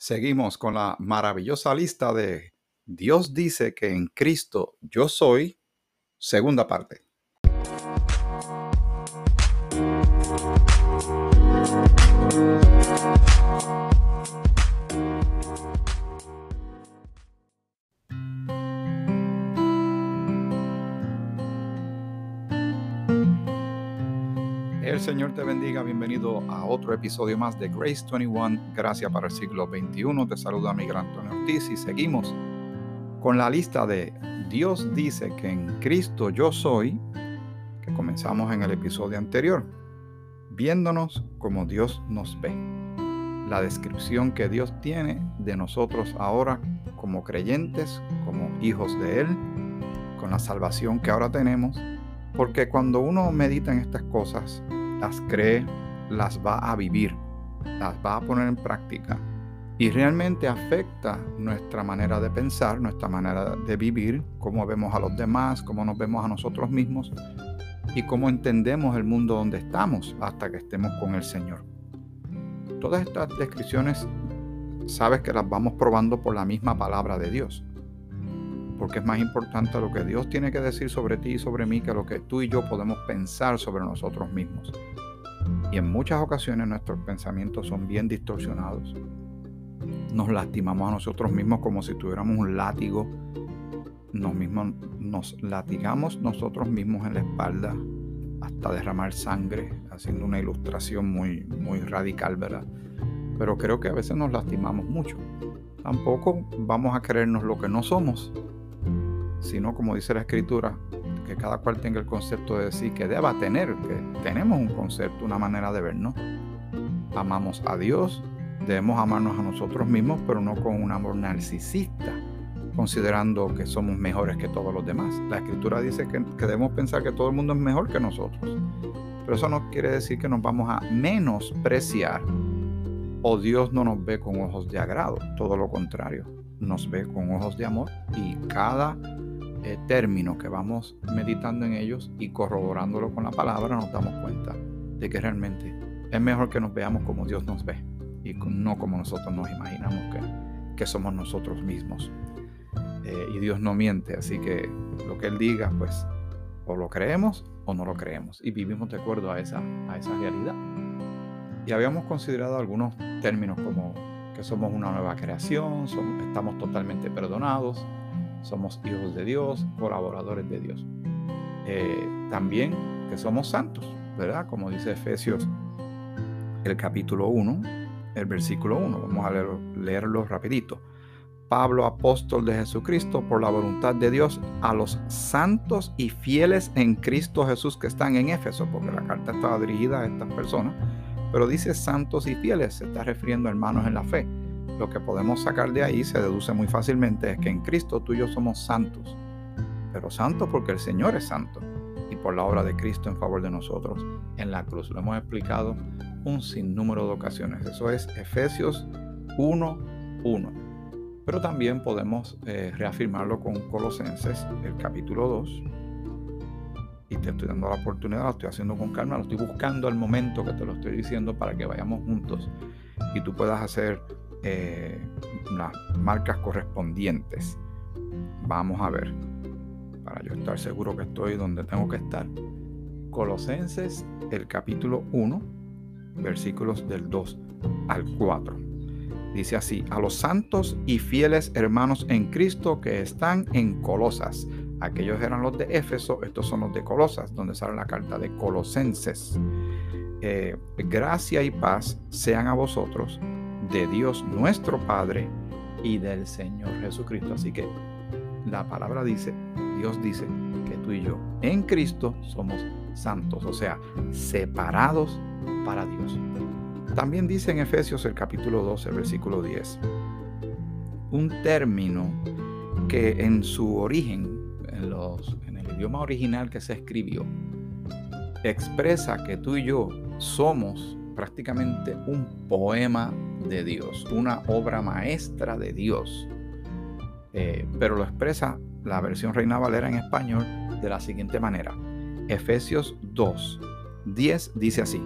Seguimos con la maravillosa lista de Dios dice que en Cristo yo soy, segunda parte. El Señor te bendiga, bienvenido a otro episodio más de Grace 21, Gracia para el siglo XXI. Te saluda Miguel Antonio Ortiz y seguimos con la lista de Dios dice que en Cristo yo soy, que comenzamos en el episodio anterior, viéndonos como Dios nos ve. La descripción que Dios tiene de nosotros ahora como creyentes, como hijos de Él, con la salvación que ahora tenemos, porque cuando uno medita en estas cosas, las cree, las va a vivir, las va a poner en práctica y realmente afecta nuestra manera de pensar, nuestra manera de vivir, cómo vemos a los demás, cómo nos vemos a nosotros mismos y cómo entendemos el mundo donde estamos hasta que estemos con el Señor. Todas estas descripciones sabes que las vamos probando por la misma palabra de Dios. Porque es más importante lo que Dios tiene que decir sobre ti y sobre mí que lo que tú y yo podemos pensar sobre nosotros mismos. Y en muchas ocasiones nuestros pensamientos son bien distorsionados. Nos lastimamos a nosotros mismos como si tuviéramos un látigo. Nos, mismos, nos latigamos nosotros mismos en la espalda hasta derramar sangre, haciendo una ilustración muy, muy radical, ¿verdad? Pero creo que a veces nos lastimamos mucho. Tampoco vamos a creernos lo que no somos, sino como dice la escritura, que cada cual tenga el concepto de decir que deba tener, que tenemos un concepto, una manera de vernos. Amamos a Dios, debemos amarnos a nosotros mismos, pero no con un amor narcisista, considerando que somos mejores que todos los demás. La escritura dice que, que debemos pensar que todo el mundo es mejor que nosotros. Pero eso no quiere decir que nos vamos a menospreciar o Dios no nos ve con ojos de agrado, todo lo contrario, nos ve con ojos de amor y cada eh, término que vamos meditando en ellos y corroborándolo con la palabra, nos damos cuenta de que realmente es mejor que nos veamos como Dios nos ve y no como nosotros nos imaginamos que, que somos nosotros mismos. Eh, y Dios no miente, así que lo que Él diga, pues o lo creemos o no lo creemos y vivimos de acuerdo a esa, a esa realidad. Y habíamos considerado algunos términos como que somos una nueva creación, somos, estamos totalmente perdonados, somos hijos de Dios, colaboradores de Dios. Eh, también que somos santos, ¿verdad? Como dice Efesios el capítulo 1, el versículo 1. Vamos a leerlo rapidito. Pablo, apóstol de Jesucristo, por la voluntad de Dios, a los santos y fieles en Cristo Jesús que están en Éfeso, porque la carta estaba dirigida a estas personas, pero dice santos y fieles, se está refiriendo a hermanos en la fe lo que podemos sacar de ahí se deduce muy fácilmente es que en Cristo tú y yo somos santos, pero santos porque el Señor es santo y por la obra de Cristo en favor de nosotros en la cruz. Lo hemos explicado un sinnúmero de ocasiones. Eso es Efesios 1.1. Pero también podemos eh, reafirmarlo con Colosenses, el capítulo 2. Y te estoy dando la oportunidad, lo estoy haciendo con calma, lo estoy buscando al momento que te lo estoy diciendo para que vayamos juntos y tú puedas hacer eh, las marcas correspondientes. Vamos a ver, para yo estar seguro que estoy donde tengo que estar. Colosenses, el capítulo 1, versículos del 2 al 4. Dice así, a los santos y fieles hermanos en Cristo que están en Colosas. Aquellos eran los de Éfeso, estos son los de Colosas, donde sale la carta de Colosenses. Eh, gracia y paz sean a vosotros de Dios nuestro Padre y del Señor Jesucristo. Así que la palabra dice, Dios dice que tú y yo en Cristo somos santos, o sea, separados para Dios. También dice en Efesios el capítulo 12, versículo 10, un término que en su origen, en, en el idioma original que se escribió, expresa que tú y yo somos prácticamente un poema de Dios, una obra maestra de Dios. Eh, pero lo expresa la versión Reina Valera en español de la siguiente manera. Efesios 2, 10 dice así.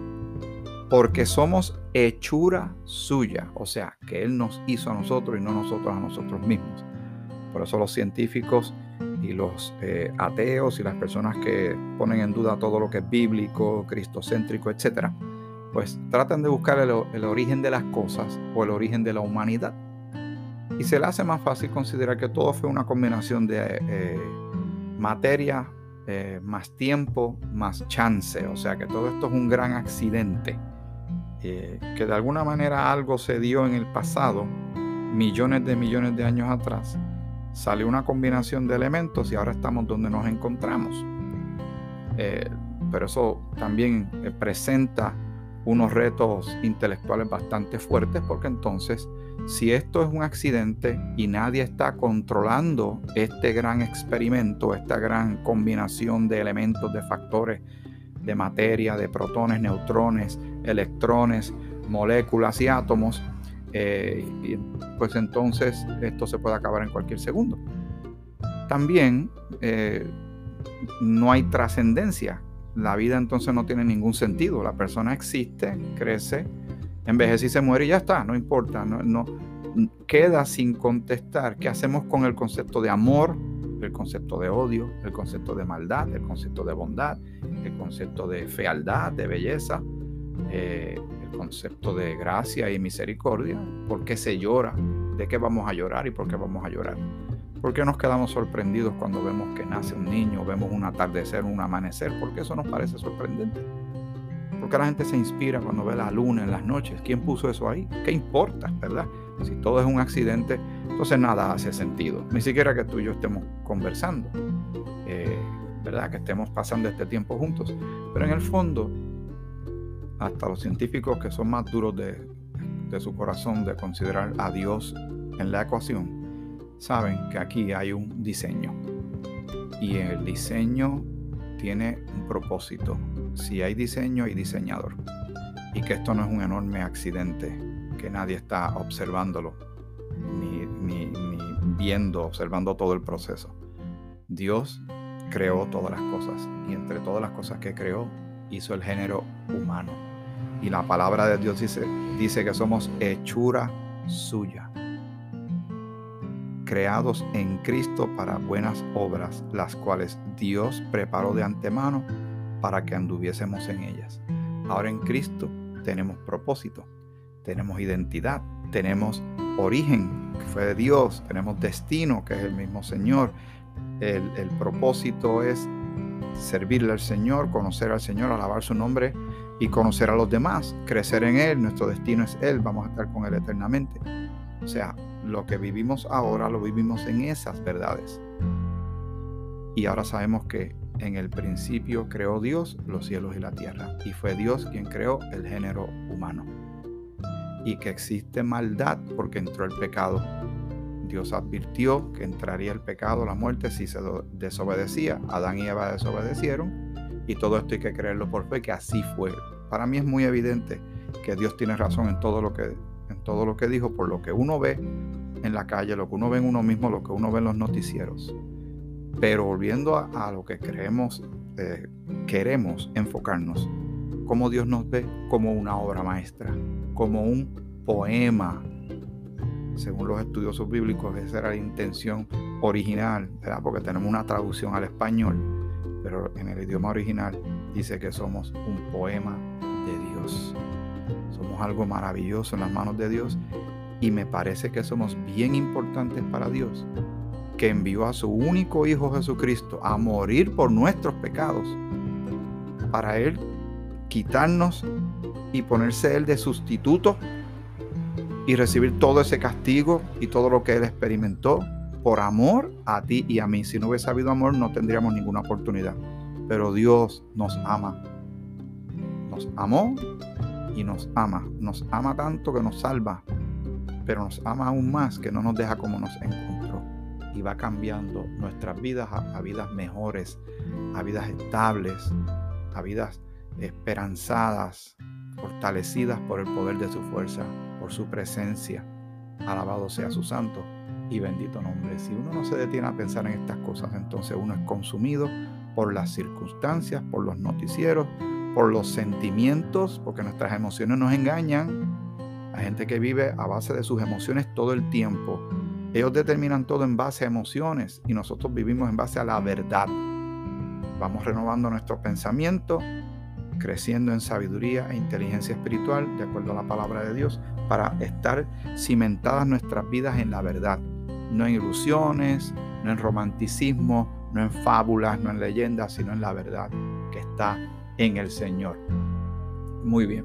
porque somos hechura suya, o sea, que Él nos hizo a nosotros y no nosotros a nosotros mismos. Por eso los científicos y los eh, ateos y las personas que ponen en duda todo lo que es bíblico, cristocéntrico, etcétera, pues tratan de buscar el, origen de las cosas o el origen de la humanidad. Y se le hace más fácil considerar que todo fue una combinación de eh, materia, eh, más tiempo, más chance. O sea que todo esto es un gran accidente. que de alguna manera algo se dio en el pasado, millones de millones de años atrás, salió una combinación de elementos y ahora estamos donde nos encontramos. Eh, pero eso también eh, presenta unos retos intelectuales bastante fuertes porque entonces si esto es un accidente y nadie está controlando este gran experimento, esta gran combinación de elementos, de factores, de materia, de protones, neutrones, electrones, moléculas y átomos, eh, pues entonces esto se puede acabar en cualquier segundo. También eh, no hay trascendencia. La vida entonces no tiene ningún sentido. La persona existe, crece, envejece y se muere y ya está, no importa. No, queda sin contestar qué hacemos con el concepto de amor, el concepto de odio, el concepto de maldad, el concepto de bondad, el concepto de fealdad, de belleza. Eh, concepto de gracia y misericordia, por qué se llora, de qué vamos a llorar y por qué vamos a llorar. ¿Por qué nos quedamos sorprendidos cuando vemos que nace un niño, vemos un atardecer, un amanecer? Porque eso nos parece sorprendente. Porque la gente se inspira cuando ve la luna en las noches. ¿Quién puso eso ahí? ¿Qué importa, verdad? Si todo es un accidente, entonces nada hace sentido. Ni siquiera que tú y yo estemos conversando, eh, ¿verdad? Que estemos pasando este tiempo juntos. Pero en el fondo, hasta los científicos que son más duros de, su corazón de considerar a Dios en la ecuación, saben que aquí hay un diseño. Y el diseño tiene un propósito. Si hay diseño, hay diseñador. Y que esto no es un enorme accidente, que nadie está observándolo, ni, ni viendo, observando todo el proceso. Dios creó todas las cosas y entre todas las cosas que creó hizo el género humano y la palabra de Dios dice, dice que somos hechura suya, creados en Cristo para buenas obras, las cuales Dios preparó de antemano para que anduviésemos en ellas. Ahora en Cristo tenemos propósito, tenemos identidad, tenemos origen, que fue de Dios, tenemos destino, que es el mismo Señor. El, propósito es servirle al Señor, conocer al Señor, alabar su nombre y conocer a los demás, crecer en Él, nuestro destino es Él, vamos a estar con Él eternamente. O sea, lo que vivimos ahora lo vivimos en esas verdades. Y ahora sabemos que en el principio creó Dios los cielos y la tierra, y fue Dios quien creó el género humano. Y que existe maldad porque entró el pecado. Dios advirtió que entraría el pecado, la muerte, si se desobedecía. Adán y Eva desobedecieron y todo esto hay que creerlo por fe, que así fue. Para mí es muy evidente que Dios tiene razón en todo lo que, todo lo que dijo, por lo que uno ve en la calle, lo que uno ve en uno mismo, lo que uno ve en los noticieros. Pero volviendo a, lo que creemos, eh, queremos enfocarnos, como Dios nos ve como una obra maestra, como un poema. Según los estudiosos bíblicos, esa era la intención original, ¿verdad? porque tenemos una traducción al español pero en el idioma original dice que somos un poema de Dios. Algo maravilloso en las manos de Dios y me parece que somos bien importantes para Dios, que envió a su único Hijo Jesucristo a morir por nuestros pecados, para Él quitarnos y ponerse Él de sustituto y recibir todo ese castigo y todo lo que Él experimentó por amor a ti y a mí. Si no hubiese habido amor, no tendríamos ninguna oportunidad. Pero Dios nos ama. Nos amó y nos ama. Nos ama tanto que nos salva. Pero nos ama aún más que no nos deja como nos encontró. Y va cambiando nuestras vidas a, a vidas mejores, a vidas estables, a vidas esperanzadas, fortalecidas por el poder de su fuerza, por su presencia. Alabado sea su santo y bendito nombre. Si uno no se detiene a pensar en estas cosas, entonces uno es consumido por las circunstancias, por los noticieros, por los sentimientos, porque nuestras emociones nos engañan. Hay gente que vive a base de sus emociones todo el tiempo. Ellos determinan todo en base a emociones y nosotros vivimos en base a la verdad. Vamos renovando nuestro pensamiento, creciendo en sabiduría e inteligencia espiritual, de acuerdo a la palabra de Dios, para estar cimentadas nuestras vidas en la verdad, no en ilusiones, no en romanticismo, no en fábulas, no en leyendas, sino en la verdad que está en el Señor. Muy bien.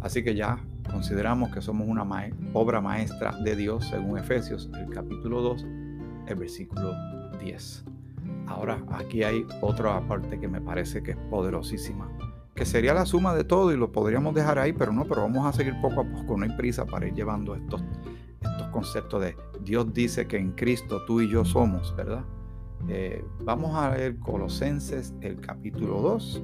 Así que ya consideramos que somos una obra maestra de Dios según Efesios, el capítulo 2, el versículo 10. Ahora aquí hay otra parte que me parece que es poderosísima, que sería la suma de todo y lo podríamos dejar ahí, pero no, pero vamos a seguir poco a poco, no hay prisa para ir llevando estos, estos conceptos de Dios dice que en Cristo tú y yo somos, ¿verdad? Eh, vamos a leer Colosenses el capítulo 2,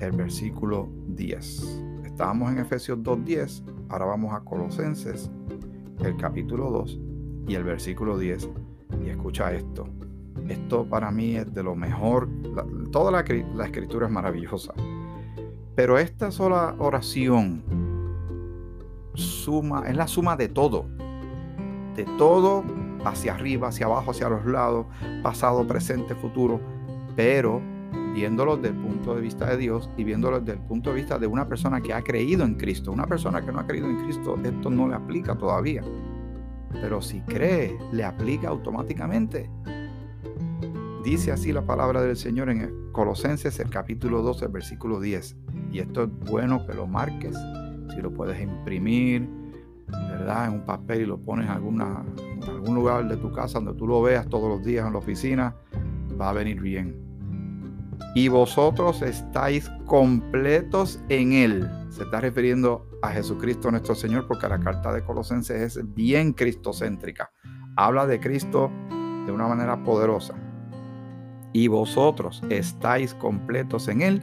el versículo 10. Estábamos en Efesios 2.10, ahora vamos a Colosenses el capítulo 2 y el versículo 10. Y escucha esto. Esto para mí es de lo mejor. toda la, la escritura es maravillosa. Pero esta sola oración suma, es la suma de todo. De todo hacia arriba, hacia abajo, hacia los lados, pasado, presente, futuro, pero viéndolo desde el punto de vista de Dios y viéndolo desde el punto de vista de una persona que ha creído en Cristo. Una persona que no ha creído en Cristo, esto no le aplica todavía. Pero si cree, le aplica automáticamente. Dice así la palabra del Señor en Colosenses, el capítulo 12, el versículo 10. Y esto es bueno que lo marques, si lo puedes imprimir, ¿verdad? En un papel y lo pones en, alguna, algún lugar de tu casa donde tú lo veas todos los días en la oficina, va a venir bien. Y vosotros estáis completos en Él. Se está refiriendo a Jesucristo nuestro Señor porque la carta de Colosenses es bien cristocéntrica. Habla de Cristo de una manera poderosa. Y vosotros estáis completos en Él,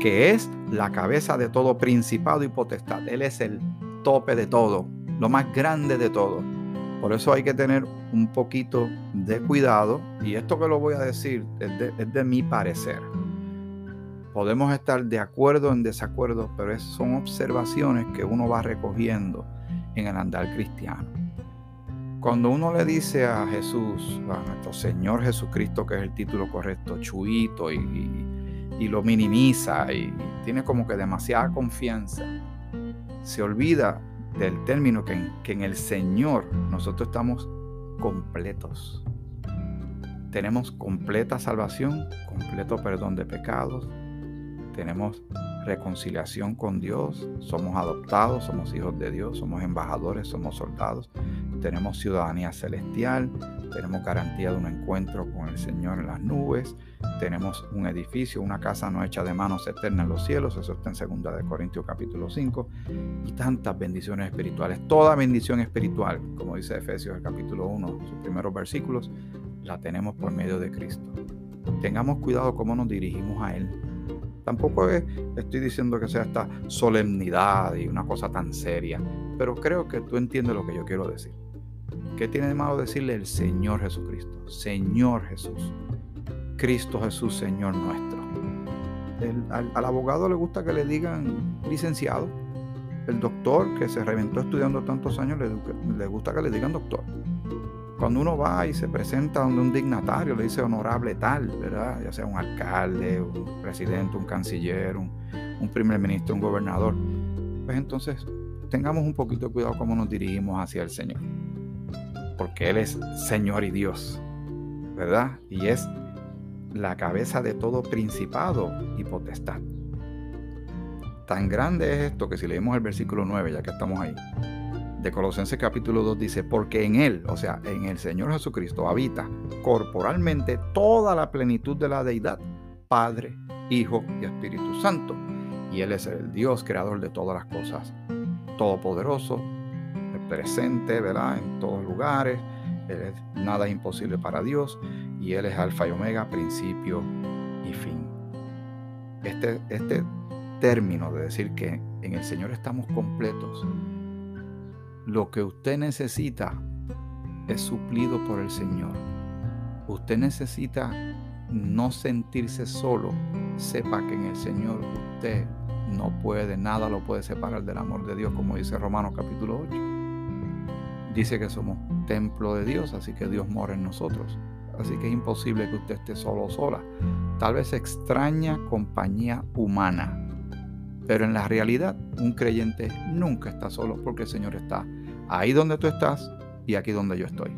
que es la cabeza de todo principado y potestad. Él es el tope de todo, lo más grande de todo. Por eso hay que tener un poquito de cuidado y esto que lo voy a decir es de, mi parecer. Podemos estar de acuerdo en desacuerdo, pero son observaciones que uno va recogiendo en el andar cristiano. Cuando uno le dice a Jesús, a nuestro Señor Jesucristo, que es el título correcto, chuito, y lo minimiza y tiene como que demasiada confianza, se olvida del término que en, que en el Señor nosotros estamos completos. Tenemos completa salvación, completo perdón de pecados, tenemos reconciliación con Dios, somos adoptados, somos hijos de Dios, somos embajadores, somos soldados, tenemos ciudadanía celestial, tenemos garantía de un encuentro con el Señor en las nubes, tenemos un edificio, una casa no hecha de manos eterna en los cielos, eso está en 2 de Corintios capítulo 5, y tantas bendiciones espirituales. Toda bendición espiritual, como dice Efesios capítulo 1, sus primeros versículos, la tenemos por medio de Cristo. Tengamos cuidado cómo nos dirigimos a Él Tampoco estoy diciendo que sea esta solemnidad y una cosa tan seria, pero creo que tú entiendes lo que yo quiero decir. ¿Qué tiene de malo decirle el Señor Jesucristo? Señor Jesús. Cristo Jesús, Señor nuestro. al, abogado le gusta que le digan licenciado. El doctor que se reventó estudiando tantos años le, le gusta que le digan doctor. Cuando uno va y se presenta donde un dignatario le dice honorable tal, ¿verdad? Ya sea un alcalde, un presidente, un canciller, un, primer ministro, un gobernador, pues entonces tengamos un poquito de cuidado cómo nos dirigimos hacia el Señor. Porque Él es Señor y Dios, ¿verdad? Y es la cabeza de todo principado y potestad. Tan grande es esto que si leemos el versículo 9, ya que estamos ahí, de Colosenses capítulo 2 dice, porque en Él, o sea, en el Señor Jesucristo, habita corporalmente toda la plenitud de la deidad, Padre, Hijo y Espíritu Santo. Y Él es el Dios creador de todas las cosas, todopoderoso, presente, ¿verdad? En todos lugares. nada es imposible para Dios. Y Él es Alfa y Omega, principio y fin. Este, este término de decir que en el Señor estamos completos lo que usted necesita es suplido por el Señor. Usted necesita no sentirse solo. Sepa que en el Señor usted no puede, nada lo puede separar del amor de Dios, como dice Romanos capítulo 8. Dice que somos templo de Dios, así que Dios mora en nosotros. Así que es imposible que usted esté solo o sola. Tal vez extraña compañía humana. Pero en la realidad, un creyente nunca está solo porque el Señor está ahí donde tú estás y aquí donde yo estoy.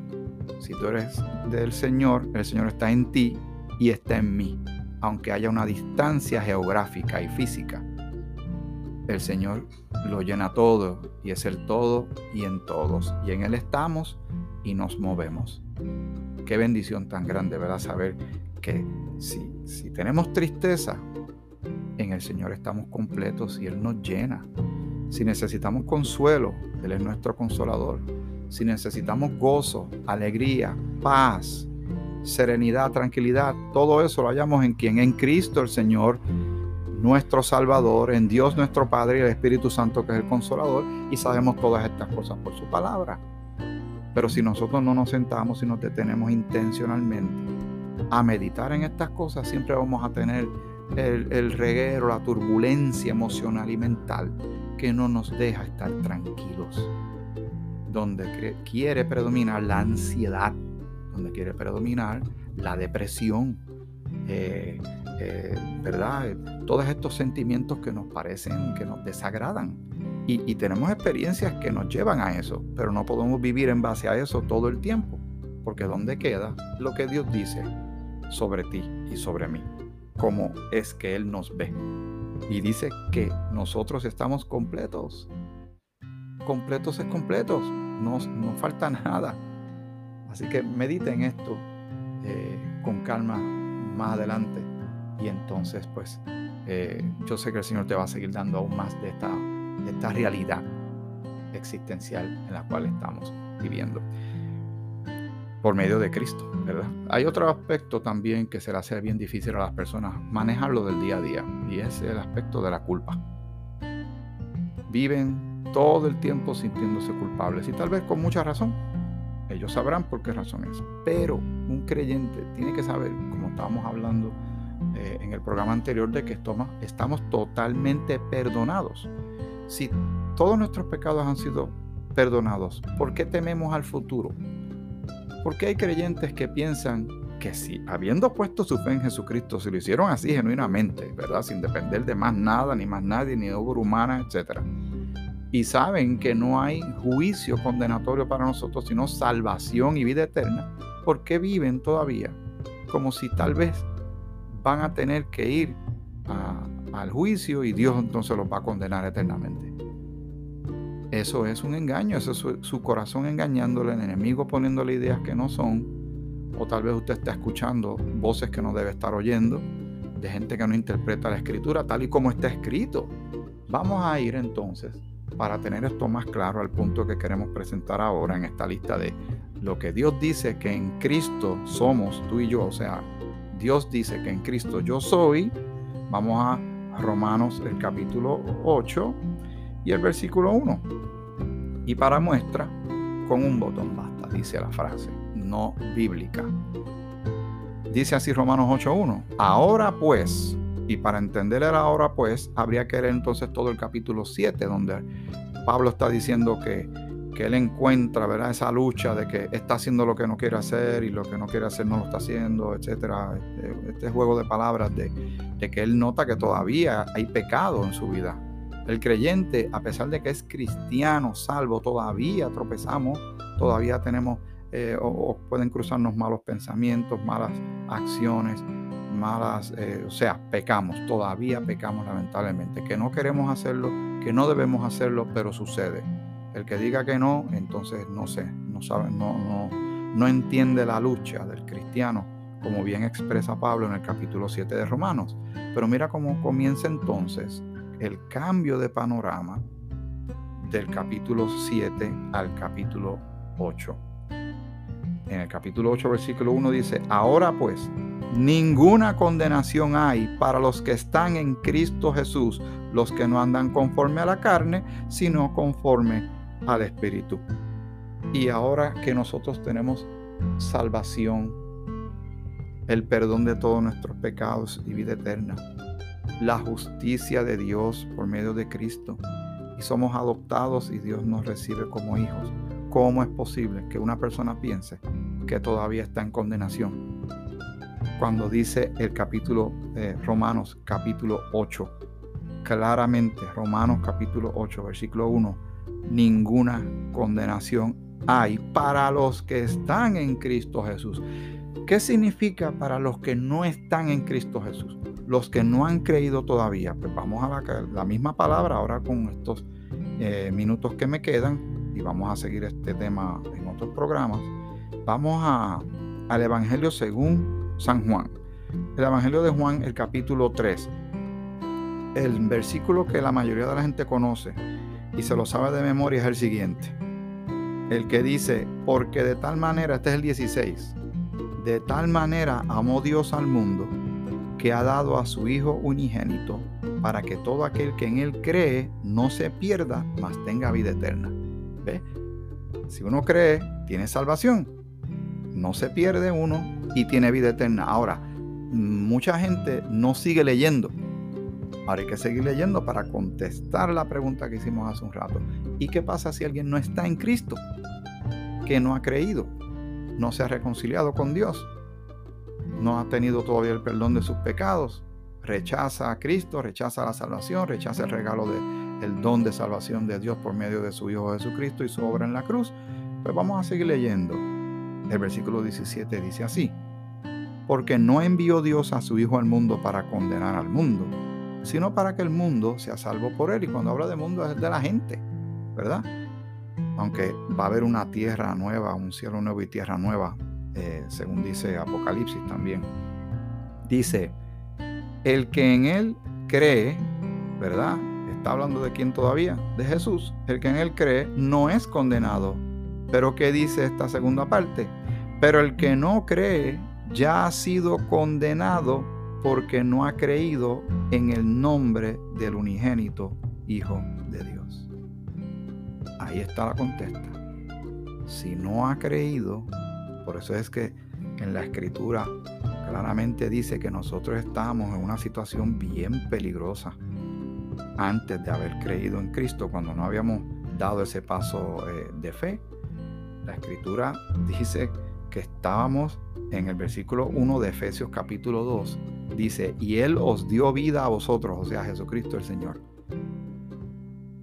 Si tú eres del Señor, el Señor está en ti y está en mí, aunque haya una distancia geográfica y física. El Señor lo llena todo y es el todo y en todos. Y en Él estamos y nos movemos. Qué bendición tan grande, ¿verdad? Saber que si, si tenemos tristeza, en el Señor estamos completos y Él nos llena. Si necesitamos consuelo, Él es nuestro consolador. Si necesitamos gozo, alegría, paz, serenidad, tranquilidad, todo eso lo hallamos en quien, en Cristo el Señor, nuestro Salvador, en Dios nuestro Padre y el Espíritu Santo que es el consolador, y sabemos todas estas cosas por su palabra. Pero si nosotros no nos sentamos y nos detenemos intencionalmente a meditar en estas cosas, siempre vamos a tener el, reguero, la turbulencia emocional y mental que no nos deja estar tranquilos donde quiere predominar la ansiedad, donde quiere predominar la depresión, eh, eh, ¿verdad? Todos estos sentimientos que nos parecen, que nos desagradan. Y, tenemos experiencias que nos llevan a eso, pero no podemos vivir en base a eso todo el tiempo, porque ¿dónde queda lo que Dios dice sobre ti y sobre mí? ¿Cómo es que Él nos ve? Y dice que nosotros estamos completos. Completos es completos no, falta nada. Así que medite en esto eh, con calma más adelante y entonces pues eh, yo sé que el Señor te va a seguir dando aún más de esta, de esta realidad existencial en la cual estamos viviendo por medio de Cristo, ¿verdad? Hay otro aspecto también que se le hace bien difícil a las personas manejarlo del día a día y es el aspecto de la culpa. Viven todo el tiempo sintiéndose culpables y tal vez con mucha razón. Ellos sabrán por qué razón es. Pero un creyente tiene que saber, como estábamos hablando eh, en el programa anterior, de que estamos, estamos totalmente perdonados. Si todos nuestros pecados han sido perdonados, ¿por qué tememos al futuro? Porque hay creyentes que piensan que si habiendo puesto su fe en Jesucristo, si lo hicieron así genuinamente, ¿verdad? Sin depender de más nada, ni más nadie, ni de obra humana, etcétera y saben que no hay juicio condenatorio para nosotros, sino salvación y vida eterna, ¿por qué viven todavía como si tal vez van a tener que ir al juicio y Dios entonces los va a condenar eternamente? Eso es un engaño, eso es su, su corazón engañándole, el enemigo poniéndole ideas que no son, o tal vez usted está escuchando voces que no debe estar oyendo, de gente que no interpreta la escritura tal y como está escrito. Vamos a ir entonces para tener esto más claro al punto que queremos presentar ahora en esta lista de lo que Dios dice que en Cristo somos tú y yo, o sea, Dios dice que en Cristo yo soy, vamos a Romanos el capítulo 8 y el versículo 1. Y para muestra, con un botón basta, dice la frase, no bíblica. Dice así Romanos 8.1, ahora pues, y para entender el ahora, pues, habría que leer entonces todo el capítulo 7, donde Pablo está diciendo que, que él encuentra, ¿verdad? Esa lucha de que está haciendo lo que no quiere hacer y lo que no quiere hacer no lo está haciendo, etcétera. Este, este juego de palabras de, que él nota que todavía hay pecado en su vida. El creyente, a pesar de que es cristiano, salvo, todavía tropezamos, todavía tenemos eh, o, pueden cruzarnos malos pensamientos, malas acciones, malas, eh, o sea, pecamos, todavía pecamos lamentablemente, que no queremos hacerlo, que no debemos hacerlo, pero sucede. El que diga que no, entonces no sé, no sabe, no, no, no entiende la lucha del cristiano, como bien expresa Pablo en el capítulo 7 de Romanos. Pero mira cómo comienza entonces el cambio de panorama del capítulo 7 al capítulo 8. En el capítulo 8, versículo 1 dice, ahora pues, Ninguna condenación hay para los que están en Cristo Jesús, los que no andan conforme a la carne, sino conforme al Espíritu. Y ahora que nosotros tenemos salvación, el perdón de todos nuestros pecados y vida eterna, la justicia de Dios por medio de Cristo y somos adoptados y Dios nos recibe como hijos. ¿Cómo es posible que una persona piense que todavía está en condenación? Cuando dice el capítulo de Romanos capítulo 8, claramente Romanos capítulo 8 versículo 1, ninguna condenación hay para los que están en Cristo Jesús. ¿Qué significa para los que no están en Cristo Jesús? Los que no han creído todavía. Pues vamos a la, misma palabra ahora con estos eh, minutos que me quedan y vamos a seguir este tema en otros programas. Vamos al Evangelio según San Juan. El Evangelio de Juan, el capítulo 3. El versículo que la mayoría de la gente conoce y se lo sabe de memoria es el siguiente. El que dice, porque de tal manera, este es el 16, de tal manera amó Dios al mundo que ha dado a su Hijo unigénito para que todo aquel que en Él cree no se pierda, mas tenga vida eterna. ¿Ve? Si uno cree, tiene salvación. No se pierde uno y tiene vida eterna. Ahora, mucha gente no sigue leyendo. Ahora hay que seguir leyendo para contestar la pregunta que hicimos hace un rato. ¿Y qué pasa si alguien no está en Cristo? Que no ha creído no se ha reconciliado con Dios, no ha tenido todavía el perdón de sus pecados, rechaza a Cristo, rechaza la salvación, rechaza el regalo del don de salvación de Dios por medio de su Hijo Jesucristo y su obra en la cruz, pues vamos a seguir leyendo. El versículo 17 dice así, porque no envió Dios a su Hijo al mundo para condenar al mundo, sino para que el mundo sea salvo por él. Y cuando habla de mundo es de la gente, ¿verdad? aunque va a haber una tierra nueva, un cielo nuevo y tierra nueva, eh, según dice Apocalipsis también. Dice, el que en él cree, ¿verdad? Está hablando de quién todavía, de Jesús. El que en él cree no es condenado. Pero ¿qué dice esta segunda parte? Pero el que no cree ya ha sido condenado porque no ha creído en el nombre del unigénito Hijo de Dios. Ahí está la contesta. Si no ha creído, por eso es que en la escritura claramente dice que nosotros estamos en una situación bien peligrosa antes de haber creído en Cristo, cuando no habíamos dado ese paso eh, de fe. La escritura dice que estábamos en el versículo 1 de Efesios capítulo 2. Dice, y Él os dio vida a vosotros, o sea, Jesucristo el Señor.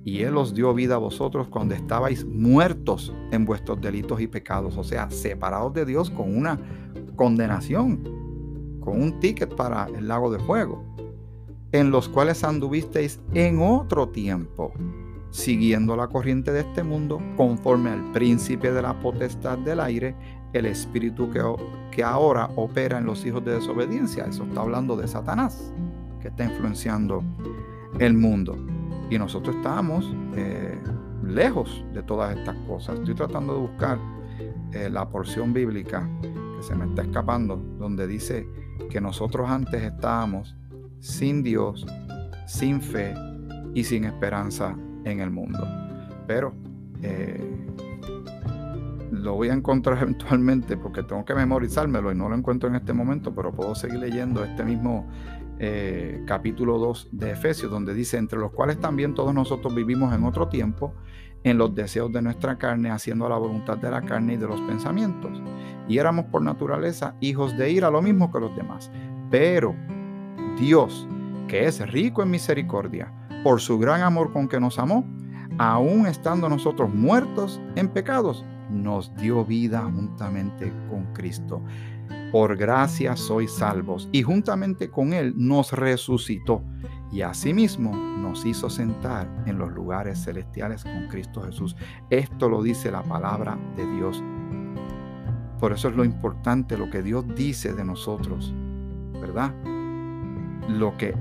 Y Él os dio vida a vosotros cuando estabais muertos en vuestros delitos y pecados, o sea, separados de Dios con una condenación, con un ticket para el lago de fuego, en los cuales anduvisteis en otro tiempo, siguiendo la corriente de este mundo, conforme al príncipe de la potestad del aire, el espíritu que, que ahora opera en los hijos de desobediencia. Eso está hablando de Satanás, que está influenciando el mundo. Y nosotros estamos eh, lejos de todas estas cosas. Estoy tratando de buscar eh, la porción bíblica que se me está escapando, donde dice que nosotros antes estábamos sin Dios, sin fe y sin esperanza en el mundo. Pero eh, lo voy a encontrar eventualmente porque tengo que memorizármelo y no lo encuentro en este momento, pero puedo seguir leyendo este mismo eh, capítulo 2 de Efesios, donde dice, entre los cuales también todos nosotros vivimos en otro tiempo, en los deseos de nuestra carne, haciendo la voluntad de la carne y de los pensamientos. Y éramos por naturaleza hijos de ira, lo mismo que los demás. Pero Dios, que es rico en misericordia, por su gran amor con que nos amó, aún estando nosotros muertos en pecados, nos dio vida juntamente con Cristo por gracia sois salvos, y juntamente con Él nos resucitó, y asimismo nos hizo sentar en los lugares celestiales con Cristo Jesús. Esto lo dice la palabra de Dios. Por eso es lo importante lo que Dios dice de nosotros, ¿verdad? Lo que,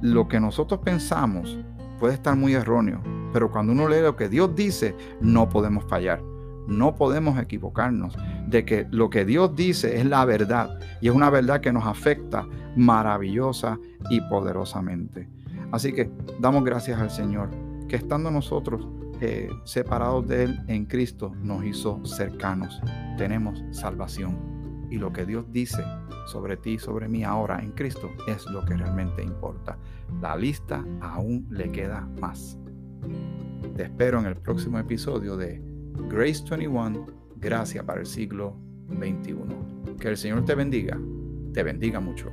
lo que nosotros pensamos puede estar muy erróneo, pero cuando uno lee lo que Dios dice, no podemos fallar. No podemos equivocarnos de que lo que Dios dice es la verdad y es una verdad que nos afecta maravillosa y poderosamente. Así que damos gracias al Señor que estando nosotros eh, separados de Él en Cristo nos hizo cercanos. Tenemos salvación. y lo que Dios dice sobre ti, sobre mí ahora en Cristo, es lo que realmente importa. La lista aún le queda más. Te espero en el próximo episodio de Grace 21, Gracia para el siglo XXI. Que el Señor te bendiga, te bendiga mucho.